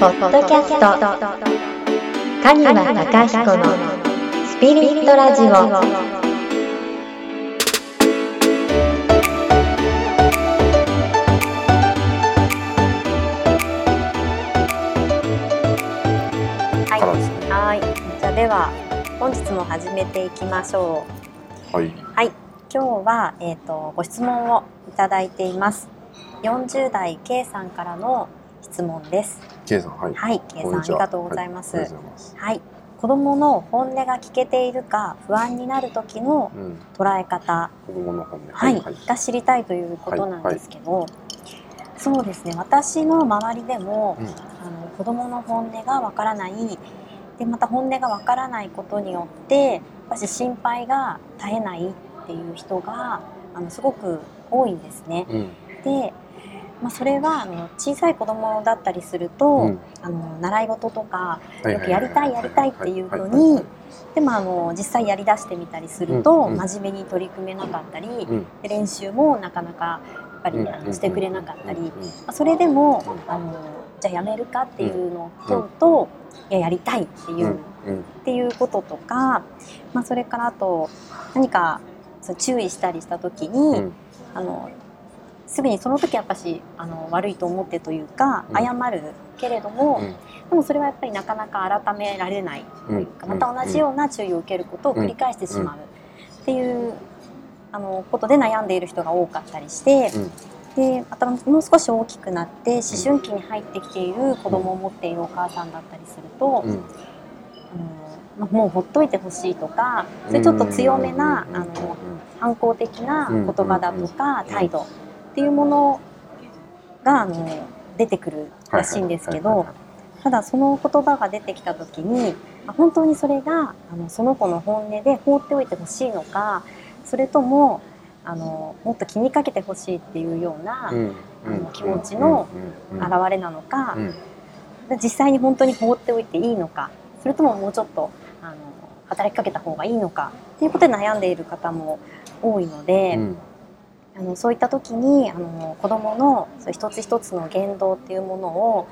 ポッドキャストカニワタヒコのスピリットラジオはい、じゃあでは本日も始めていきましょはい。う。はい、今日はえっ、とご質問をいただいています。40代 K さんからの質問です。K さん、はい。はい、K さんありがとうございます。ははい。子供の本音が聞けているか不安になる時のうん。捉え方、子供の本音。はい、が知りたいということなんですけど、そうですね。私の周りでも、うん。あの子供の本音がわからないでまた本音がわからないことによって私心配が絶えないっていう人があのすごく多いんですね。うん。で、まあ、それはあの小さい子供だったりすると、うん。あの習い事とかはよくやりたいやりたいっていうのにでもあの実際やりだしてみたりすると、真面目に取り組めなかったり、練習もなかなかやっぱりあのしてくれなかったり、うんまあそれでもうんあのじゃあやめるかっていうのを問うと、いややりたいっていう、っうん。ていうこととか、まあ、それからあと何かそう注意したりした時に、うん。あのすぐにその時やっぱしあの悪いと思ってというかうん。謝るけれども、うん。でもそれはやっぱりなかなか改められないというか、うん。また同じような注意を受けることを繰り返してしまうっていうあのことで悩んでいる人が多かったりして。うん。でまたもう少し大きくなって思春期に入ってきている子供を持っているお母さんだったりすると、うん。あのまあもうほっといてほしいとかそれちょっと強めなうん。あの反抗的な言葉だとかうん。態度っていうものがあの出てくるらしいんですけどただその言葉が出てきた時にあ本当にそれがあのその子の本音で放っておいてほしいのかそれともあのもっと気にかけてほしいっていうようなうん。あの気持ちの現れなのかうん。実際に本当に放っておいていいのかそれとももうちょっとあの働きかけた方がいいのかっていうことで悩んでいる方も多いので、うん。あのそういった時にあの子どもの一つ一つの言動っていうものを、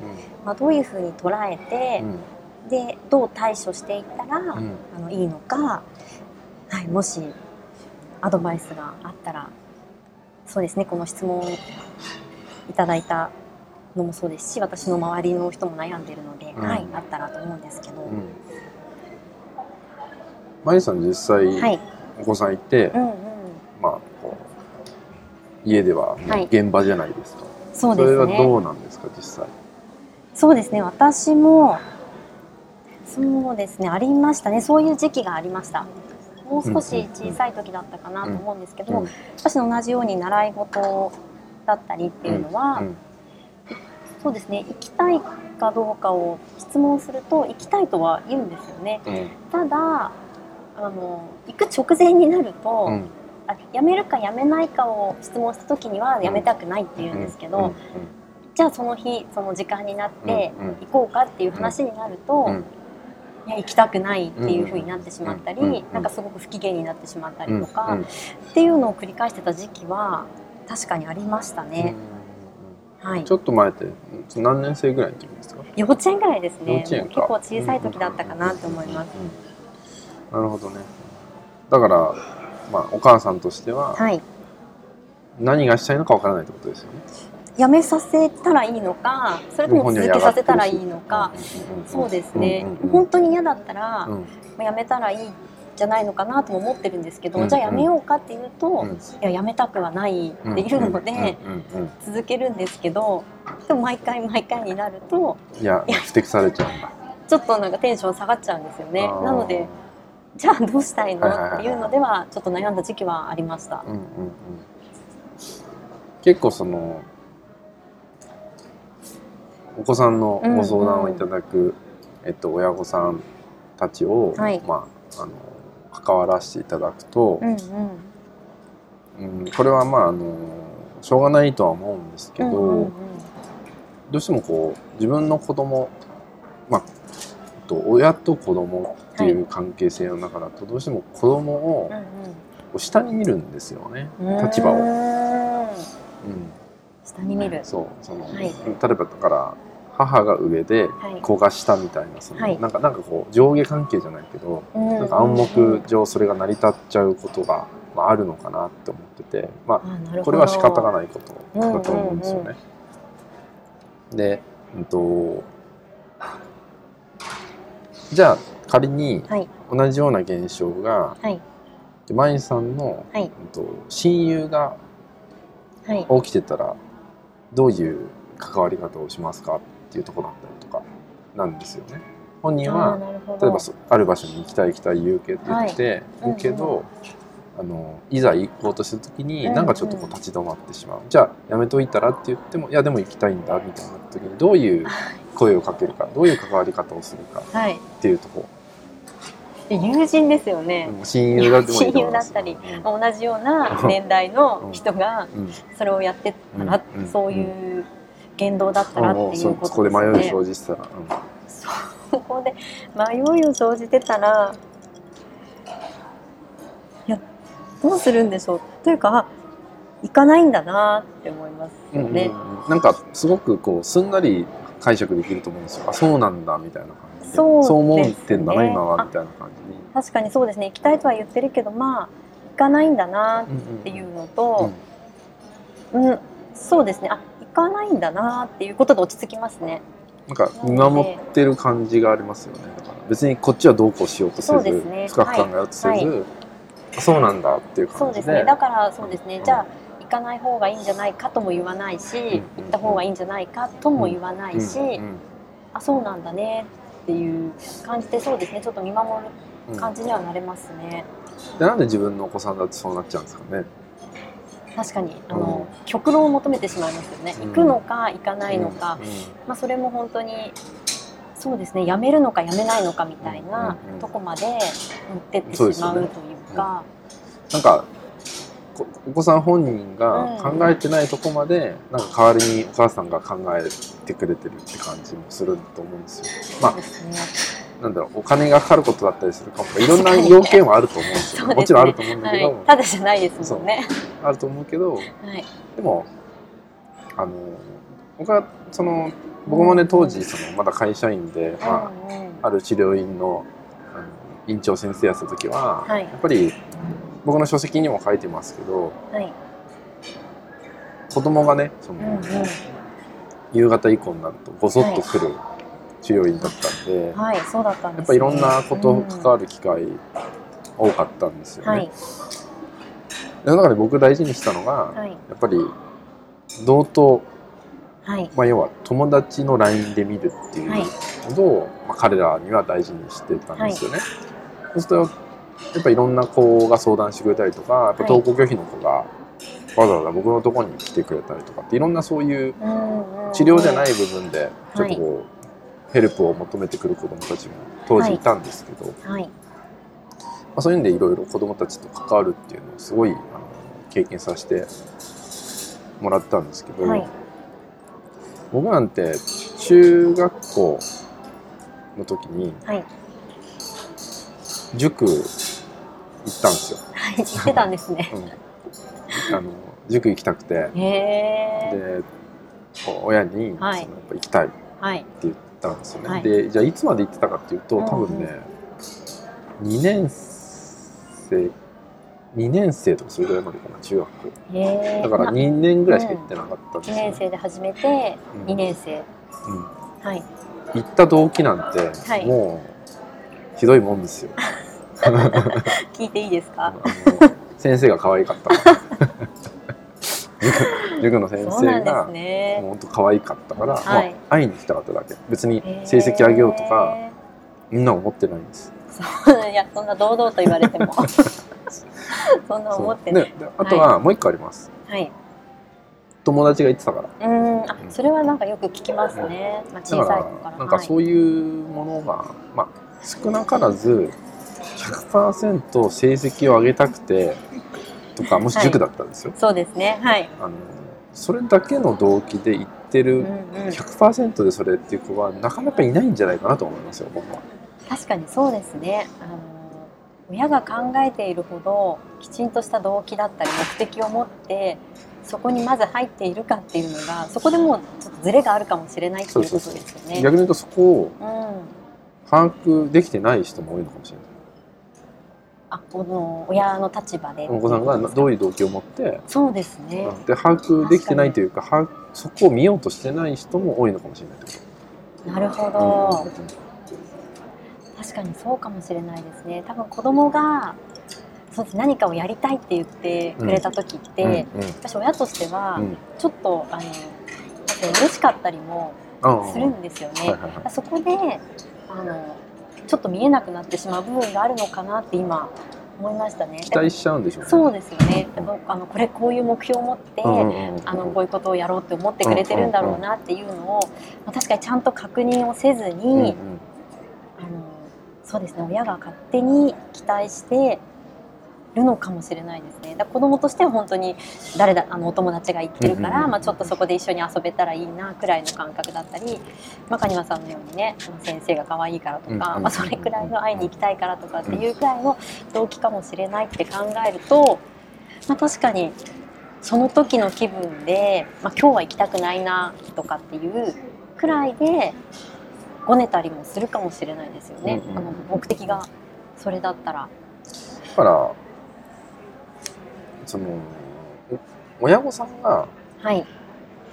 まあ、どういうふうに捉えて、でどう対処していったら、うん。あのいいのか、はい、もしアドバイスがあったらそうですねこの質問をいただいたのもそうですし私の周りの人も悩んでるので、うん。はい、あったらと思うんですけど、うん。マリさん実際はい、お子さんいてう、んうん、まあ家ではもう現場じゃないですか。そうそれはですねどうなんですか実際？そうですね。私もそうですね。ありましたね。そういう時期がありました。もう少し小さい時だったかなと思うんですけど、うん私と同じように習い事だったりっていうのは、うん。そうですね。行きたいかどうかを質問すると行きたいとは言うんですよね。うん。ただあの行く直前になると、うんあ辞めるか辞めないかを質問した時には辞めたくないって言うんですけど、うん。じゃあその日その時間になって行こうかっていう話になると、うん。いや行きたくないっていう風になってしまったり、なんかすごく不機嫌になってしまったりうんとか、うん。っていうのを繰り返してた時期は確かにありましたね。はい。ちょっと前って何年生ぐらいの時ですか、幼稚園ぐらいですね。結構小さい時だったかなと思います、なるほどねだから、まあ、お母さんとしてははい。何がしたいのかわからないってことですよね。やめさせたらいいのかそれとも続けさせたらいいのか。そうですね、本当に嫌だったら、うん。まあやめたらいいんじゃないのかなとも思ってるんですけど、うんじゃあやめようかっていうと、うん。いややめたくはないっていうので、うんうんうん続けるんですけどでも毎回毎回になるといや不適されちゃうんだ。ちょっとなんかテンション下がっちゃうんですよね。なのでじゃあどうしたいの？はいはいはい。はいっていうのではちょっと悩んだ時期はありました。うんうんうん。結構そのお子さんのご相談をいただく、えっと、親御さんたちを、はい。まあ、あの関わらせていただくとう、んうん。これはまああのしょうがないとは思うんですけど、うんうんうん。うんどうしてもこう自分の子供まあと親と子供っていう関係性の中だとどうしても子供を下に見るんですよね。うん。立場を。うーん。うん下に見る。そうその、はい。例えばだから母が上ではい。子が下みたいなその、はい。なんかなんかこう上下関係じゃないけど、ななんか暗黙上それが成り立っちゃうことが、まあ、あるのかなって思ってて、まあ、これは仕方がい。ないことだと思うんですよね。で、うんと、じゃあ仮にはい。同じような現象が、はい。でマイさんの、はい。親友がはい。起きてたらどういう関わり方をしますか？っていうところだったりとかなんですよね。本人は例えばそある場所に行きたい行きたい言うけ言はいって、言うけど、あのいざ行こうとした時に、うんなんかちょっとこう立ち止まってしまう、じゃあやめといたらって言ってもいやでも行きたいんだみたいな時にどういう声をかけるかどういう関わり方をするかはい。っていうとこ友人ですよね。ろ、うん親友だってもいいと思います。親友だうん。同じような年代の人がうん。それをやってたら、うん。うん。そういう言動だったらっていうこそことで迷いよね。生じしたら、そこで迷いを生じてたらいやどうするんでしょう。というかあ行かないんだなって思いますうんうんうん。よね。なんかすごくこうすんなり解釈できると思うんですよ。あそうなんだみたいな感そうですね。思ってんだな今はみたいな感じに。確かにそうですね。行きたいとは言ってるけどまあ行かないんだなっっていうのと、うんそうですね。あ行かないんだなっていうことで落ち着きますね。なんか見守ってる感じがありますよね。だから別にこっちはどうこうしようとせず、そうですね。深く考えようとせず、はい。そうなんだっていうそう感じで。ですね。だからそうですね、うん。じゃあ行かない方がいいんじゃないかとも言わないし、ん行った方がいいんじゃないかとも言わないし、うんうん。あそうなんだねっていう感じでそうですね。ちょっと見守うんる感じにはなれますね。でなんで自分のお子さんだってそうなっちゃうんですかね？確かにあの、うん極論を求めてしまいますよね、うん。行くのか行かないのか、うん。うん。まあ、それも本当にそうですねやめるのかやめないのかみたいなうんうん。とこまで持ってってしまうというか。なんかこお子さん本人が考えてないとこまで、なんか代わりにお母さんが考えてくれてるって感じもすると思うんですよ。まそうですね。あなんだろうお金がかかることだったりするかも。いろんな要件はあると思うんですよ、ね。もちろんあると思うんだはい。けど、、ただじゃないですもんね。あると思うけどはい、でもあの僕はその僕もね当時そのまだ会社員で、まうんうん。あ、ある治療院の院長先生やってた時は、はい。やっぱり僕の書籍にも書いてますけどはい。子供がねその、うんうん。夕方以降になるとごそっと来る治療院だったんで、はい、そうだったんです、ね。やっぱいろんなこと関わる機会多かったんですよね。はい、その中で僕大事にしたのが、はい、やっぱり同等、はい、まあ、要は友達の LINE で見るっていうはい。ことを、まあ、彼らには大事にしてたんですよね。そうするとやっぱいろんな子が相談してくれたりとかやっぱ登校拒否の子がわざわざ僕のところに来てくれたりとかっていろんなそういう治療じゃない部分でちょっとこう、ヘルプを求めてくる子どもたちも当時いたんですけど、まはい、あ、そういう意味でいろいろ子どもたちと関わるっていうのをすごいあの経験させてもらったんですけど、はい、僕なんて中学校の時にはい、塾行ったんですよ。はい、言ってたんですね。うん、あの塾行きたくて。で親に、はい。そのやっぱ行きたいってはい、言ったんですよね。はい。でじゃあいつまで行ってたかっていうと多分ね、2年生2年生とかそれぐらいまでかな中学。校。だからまあ2年ぐらいしか行ってなかったんです1よ、年生で始めてうん。2年生、うん。はい、行った動機なんて、はい。もうひどいもんですよ 聞いていいですか？先生が可愛かった。塾塾の先生が本当可愛かったから、はい。まあ、会いに来たかっただけ。別に成績上げようとかへみんな思ってないんです。いやそんな堂々と言われても。そんな思ってない。あとはもう一個あります、はい。友達が言ってたから。うん。あそれはなんかよく聞きますね、まあ、小さい子から。らなんかそういうものが、まあ、少なからず100%成績を上げたくてとかもし塾だったんですよ、そうですね。はい、あのそれだけの動機で言ってるうんうん、100%でそれっていう子はなかなかいないんじゃないかなと思いますよ僕は。確かにそうですね。あの親が考えているほどきちんとした動機だったり目的を持ってそこにまず入っているかっていうのがそこでもうちょっとズレがあるかもしれないっていうことですよね。逆に言うとそこをうん。把握できてない人も多いのかもしれないあこの親の立場で。お子さんがどういう動機を持ってそうですね、で把握できてないというか把握そこを見ようとしてない人も多いのかもしれないなるほとど、うん確かにそうかもしれないですね。多分子供がそうです何かをやりたいって言ってくれた時って、うんうん。私親としてはうん。ちょっとあの嬉しかったりもするんですよね、はいはいはい。そこであのちょっと見えなくなってしまう部分があるのかなって今思いましたね。期待しちゃうんでしょうね。そうですよね。でもあのこれこういう目標を持って、うんうんうんうん。あのこういうことをやろうって思ってくれてるんだろうなっていうのを、まあ、確かにちゃんと確認をせずに、うんうん。あのそうですね。親が勝手に期待してるのかもしれないですね。だ子供としては本当に誰だあのお友達が言ってるから、まあ、ちょっとそこで一緒に遊べたらいいなくらいの感覚だったり、まあ、カニワさんのようにね先生が可愛いからとか、まあ、それくらいの会いに行きたいからとかっていうくらいの動機かもしれないって考えると、まあ、確かにその時の気分で、まあ、今日は行きたくないなとかっていうくらいでごねたりもするかもしれないですよね、うんうん。あの目的がそれだったら。だからそのお親御さんがはい、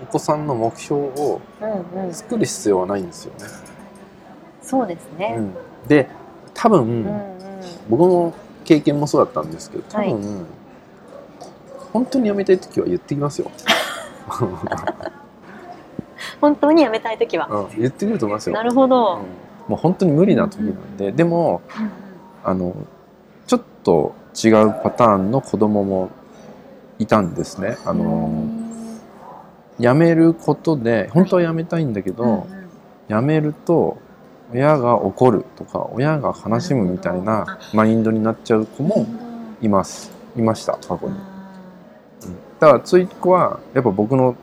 お子さんの目標をうんうん、作る必要はないんですよね。そうですね。うんで多分、うんうん僕の経験もそうだったんですけど多分、本当に辞めたい時は言ってきますよ。本当にやめたい時は。うん言ってくると思いますよ。なるほど。うんもう本当に無理な時なんで、でもあのちょっと違うパターンの子供もいたんですね。あの辞めることで本当は辞めたいんだけど、辞めると親が怒るとか親が悲しむみたいなマインドになっちゃう子もいます。いました過去に、うん。だからつい子はやっぱ僕の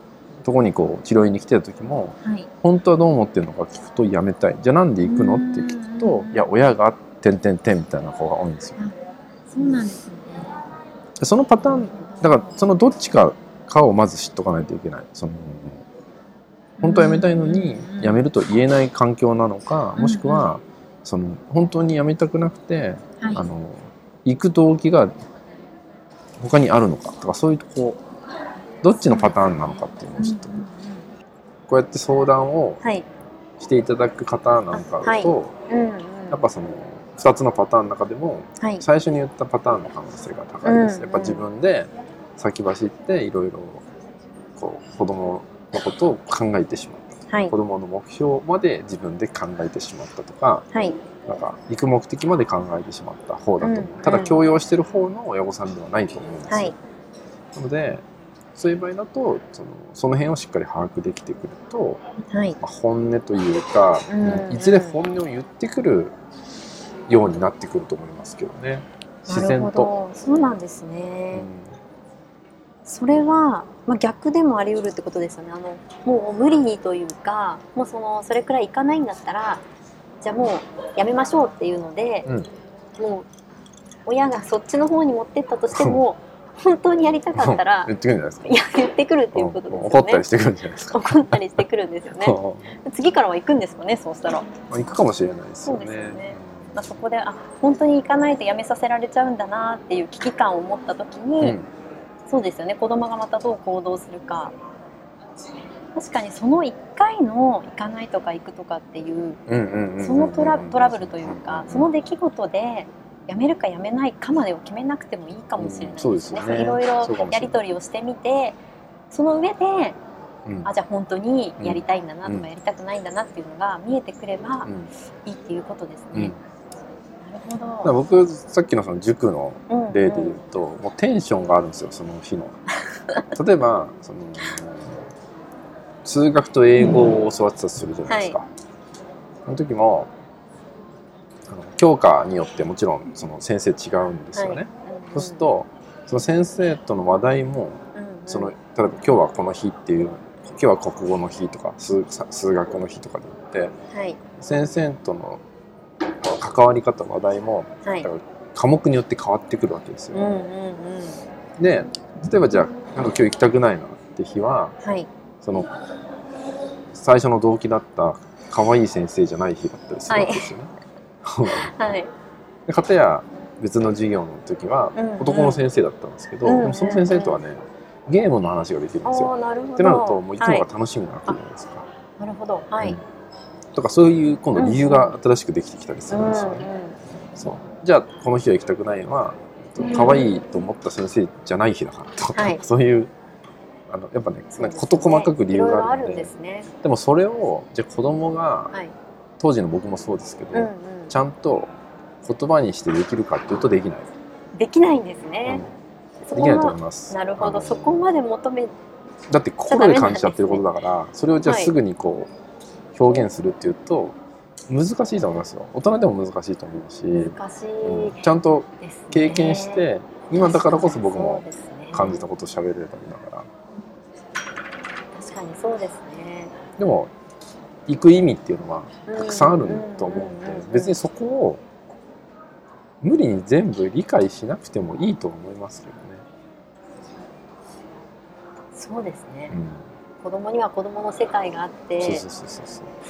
とこにこう治療院に来てた時もはい。本当はどう思ってるのか聞くと辞めたい。じゃあなんで行くのって聞くといや親が「てんてんてん」みたいな子が多いんですよ。そうなんですね。でそのパターンだからそのどっちかかをまず知っとかないといけない。その本当は辞めたいのに辞めると言えない環境なのかもしくはその本当に辞めたくなくてはい。あの行く動機が他にあるのかとかそういうとこどっちのパターンなのかっていうのをちょっとこうやって相談をはい。していただく方なんかだと。やっぱその2つのパターンの中でもはい。最初に言ったパターンの可能性が高いです、うん。やっぱ自分で先走っていろいろこう子供のことを考えてしまったはい子。供の目標まで自分で考えてしまったとかはい。なんか行く目的まで考えてしまった方だと思う、うんただ強要してる方の親御さんではないと思うんですよ、はい。なのでそういう場合だとそのその辺をしっかり把握できてくると、はい。まあ、本音というか、うんいずれ本音を言ってくるようになってくると思いますけどね自然と。ど。そうなんですうね。んそれは、まあ、逆でもあり得るってことですよね。あのもう無理にというかもうそのそれくらいいかないんだったらじゃあもうやめましょうっていうので、うん。もう親がそっちの方に持ってったとしても本当にやりたかったら言ってくるんじゃないですか。いや言ってくるっていうことですよね。怒ったりしてくるんじゃないですか。怒ったりしてくるんですよね。次からは行くんですかねそうしたら、まあ行くかもしれないですよね。そうですよね。まあ、そこであ本当に行かないとやめさせられちゃうんだなっていう危機感を持った時に、うんそうですよね。子供がまたどう行動するか。確かにその1回の行かないとか行くとかっていうそのトラトラブルというかその出来事で辞めるか辞めないかまでを決めなくてもいいかもしれないですね,、うんいろい。ろやり取りをしてみてその上でうん。あじゃあ本当にやりたいんだなとうん。かやりたくないんだなっていうのが見えてくればうん。いいっていうことですね。うん。僕さっきのその塾のうんうん。例で言うと、もうテンションがあるんですよその日の。例えばその数学と英語を教わってたとするじゃないですか。はその時もあの教科によってもちろんその先生違うんですよね。はい。そうする、とその先生との話題もうんうん。その例えば今日はこの日っていう今日は国語の日とか数数学の日とかで言ってはい。先生との関わり方話題もはい。科目によって変わってくるわけですよ。うんうんうん。で例えばじゃあなんか今日行きたくないなって日ははい。その最初の動機だった可愛い先生じゃない日だったりするわけですよね。はい。で片や別の授業の時はうんうん。男の先生だったんですけど、うんうんでもその先生とはねゲームの話ができるんですよ。ってなるともう行くのはいが楽しみなわけじゃないですか。なるほど。はい、うんとかそういう今度理由が新しくできてきたりするんですよね。そう。じゃあこの日は行きたくないのはうん。可愛いと思った先生じゃない日だからとか、はい。そういうあのやっぱねなんか事細かく理由があるので。ね。でもそれをじゃあ子供がはい。当時の僕もそうですけど、うんうん。ちゃんと言葉にしてできるかっていうとできない、できないんですうねん、そこできないと思いはます。なるほど。そこまで求めだって心で感じちゃってることだからそれをじゃあはいすぐにこう表現するっていうと難しいと思いますよ。大人でも難しいと思うし、うんちゃんと経験して今だからこそ僕も感じたことを喋れればいいんだから。確かにそうですね。でも行く意味っていうのはたくさんあると思うんで別にそこを無理に全部理解しなくてもいいと思いますけどね。そうですね。うん子供には子供の世界があってそ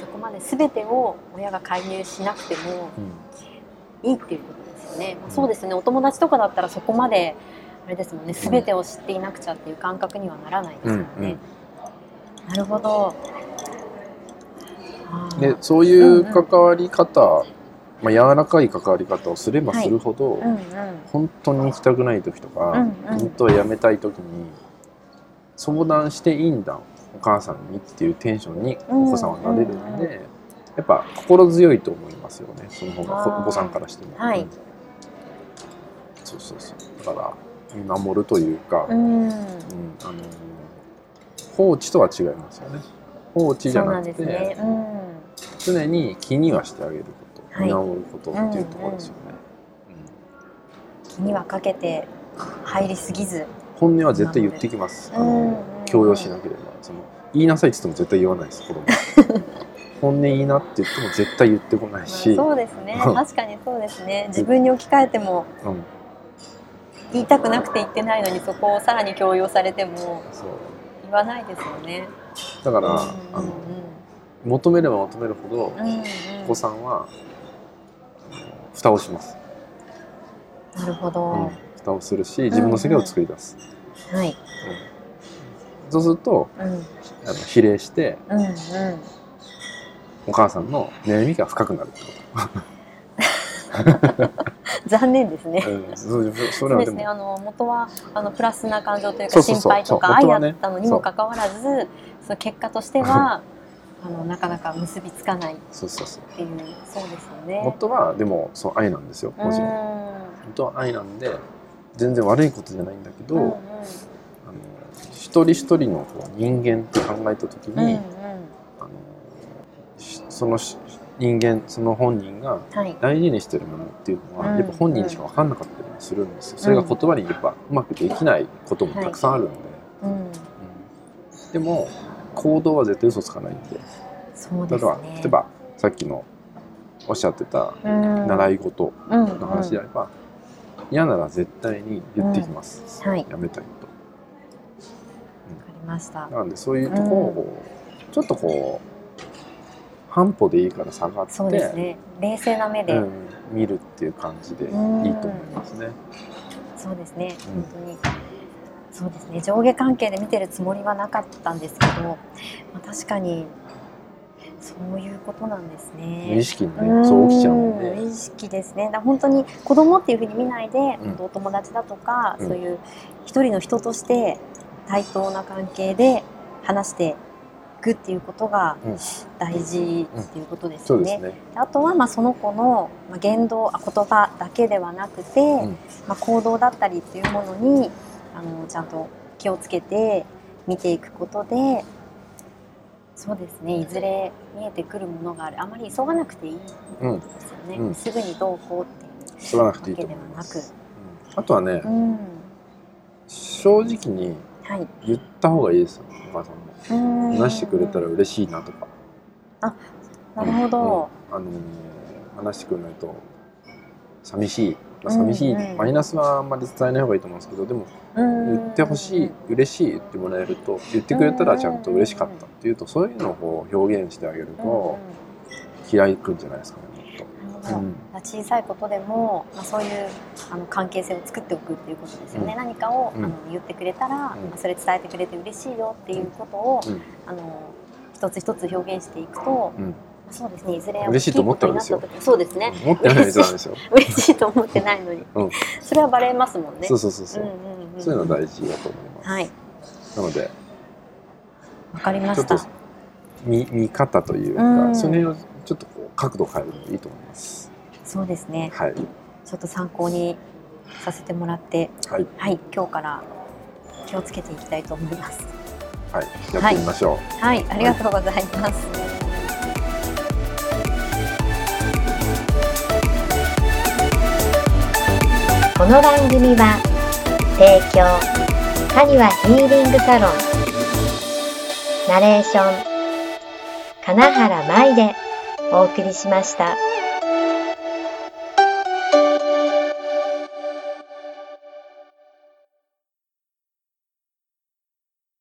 こまで全てを親が介入しなくてもうんいいっていうことですよね、まあそうですね。お友達とかだったらそこまであれですもんね。全てを知っていなくちゃっていう感覚にはならないですよね、うんうん。なるほど。でそういう関わり方、まあ、柔らかい関わり方をすればするほど、うんうん。本当に行きたくない時とか、うんうん。本当は辞めたい時に相談していいんだお母さんにっていうテンションにお子さんはなれるんで、うんうんやっぱ心強いと思いますよね。その方がお子さんからしても。はい。うんそうそうそう。だから見守るというか、うん。うんあの放置とは違いますよね。放置じゃなんくて、ね、うん。常に気にはしてあげること、はい。見守ることっていうところですよね、気にはかけて入りすぎず。うん本音は絶対言ってきます、あの強要しなければその言いなさいって言っても絶対言わないです子供。本音いいなって言っても絶対言ってこないし、そうですね。うん。確かにそうですね。自分に置き換えてもうん、言いたくなくて言ってないのにそこをさらに強要されても言わないですよね。だから、うんあの求めれば求めるほどうんうん。うんお子さんは蓋をします、なるほど、うん。蓋をするし自分の世界を作り出す、はい、うんそうするとうん、うんあの比例してうんお母さんの悩みが深くなるってこ 残念ですね。と、うん、そそそそうですもね。あの元はあのプラスな感情というかそうそうそう。心配とか愛だったのにもかかわらずその結果としては あのなかなか結びつかない。っそうそうそう。ていうそうですよね。元はでもそう愛なんですようんもちろん。本当は愛なんで全然悪いことじゃないんだけど、うんうん一人一人の人間って考えた時に、うんうん。あのしそのし人間その本人がはい。大事にしてるものっていうのは、うん。やっぱ本人にしか分かんなかったりもするんですよ。それが言葉にやっぱうまくできないこともたくさんあるんで、うん。うん。でも行動は絶対嘘つかないんで。そう例えば、ですね。例えばさっきのおっしゃってたうん。習い事うんの話であれば、嫌なら絶対に言ってきます、うんはい。やめたいました。なのでそういうところをちょっとこう半歩でいいから下がってそうですね。冷静な目で、うん、見るっていう感じでいいとうん思いますね。そうですね。うん本当に。そうですね。上下関係で見てるつもりはなかったんですけど、まあ、確かにそういうことなんですね。無意識にねそう起きちゃうんで、無意識ですね。だ本当に子供っていうふうに見ないで、うんお友達だとか、うんそういう一人の人として対等な関係で話していくっていうことがうん。大事っていうことですよね。あとはまあその子のまあ言動あ言葉だけではなくて、ん。まあ、行動だったりっていうものにあのちゃんと気をつけて見ていくことでそうですねいずれ見えてくるものがある。あまり急がなくていいですうん、よね、うん。すぐにどうこうっていうわけではなく。す。うん。あとはね、うん。正直にはい。言った方がいいですよ。お母さんも。うん。話してくれたら嬉しいなとか。なるほど、うんあのー話してくれないと寂しい。まあ寂しい、うん。うんマイナスはあんまり伝えない方がいいと思うんですけどでも言言ってほしい嬉しい言ってもらえると言ってくれたらちゃんと嬉しかったっていうとそういうのをこう表現してあげると開くんじゃないですかねもっと。うん。小さいことでも、まあ、そういうあの関係性を作っておくっていうことですよね、うん。何かを、うん。あの言ってくれたら、まあそれ伝えてくれて嬉しいよっていうことを、うんあの一つ一つ表現していくと、うん。そうですねいずれ嬉しいと思ったらですよ。そうですね。持ってない人なんですよ。嬉しい。と思ってないのに、うん。それはバレますもんね。そうそうそうそう。う。んうんうん、そういうの大事だと思います。はい。なのでわかりました。ちょっと見見方というか、うん。その辺をちょっとこう角度を変えるのでいいと思います。そうですね。はい。ちょっと参考にさせてもらってはい。はい今日から気をつけていきたいと思います。はい。やってみましょう。はい。ありがとうございます、この番組は提供カニワヒーリングサロン。ナレーション金原舞でお送りしました。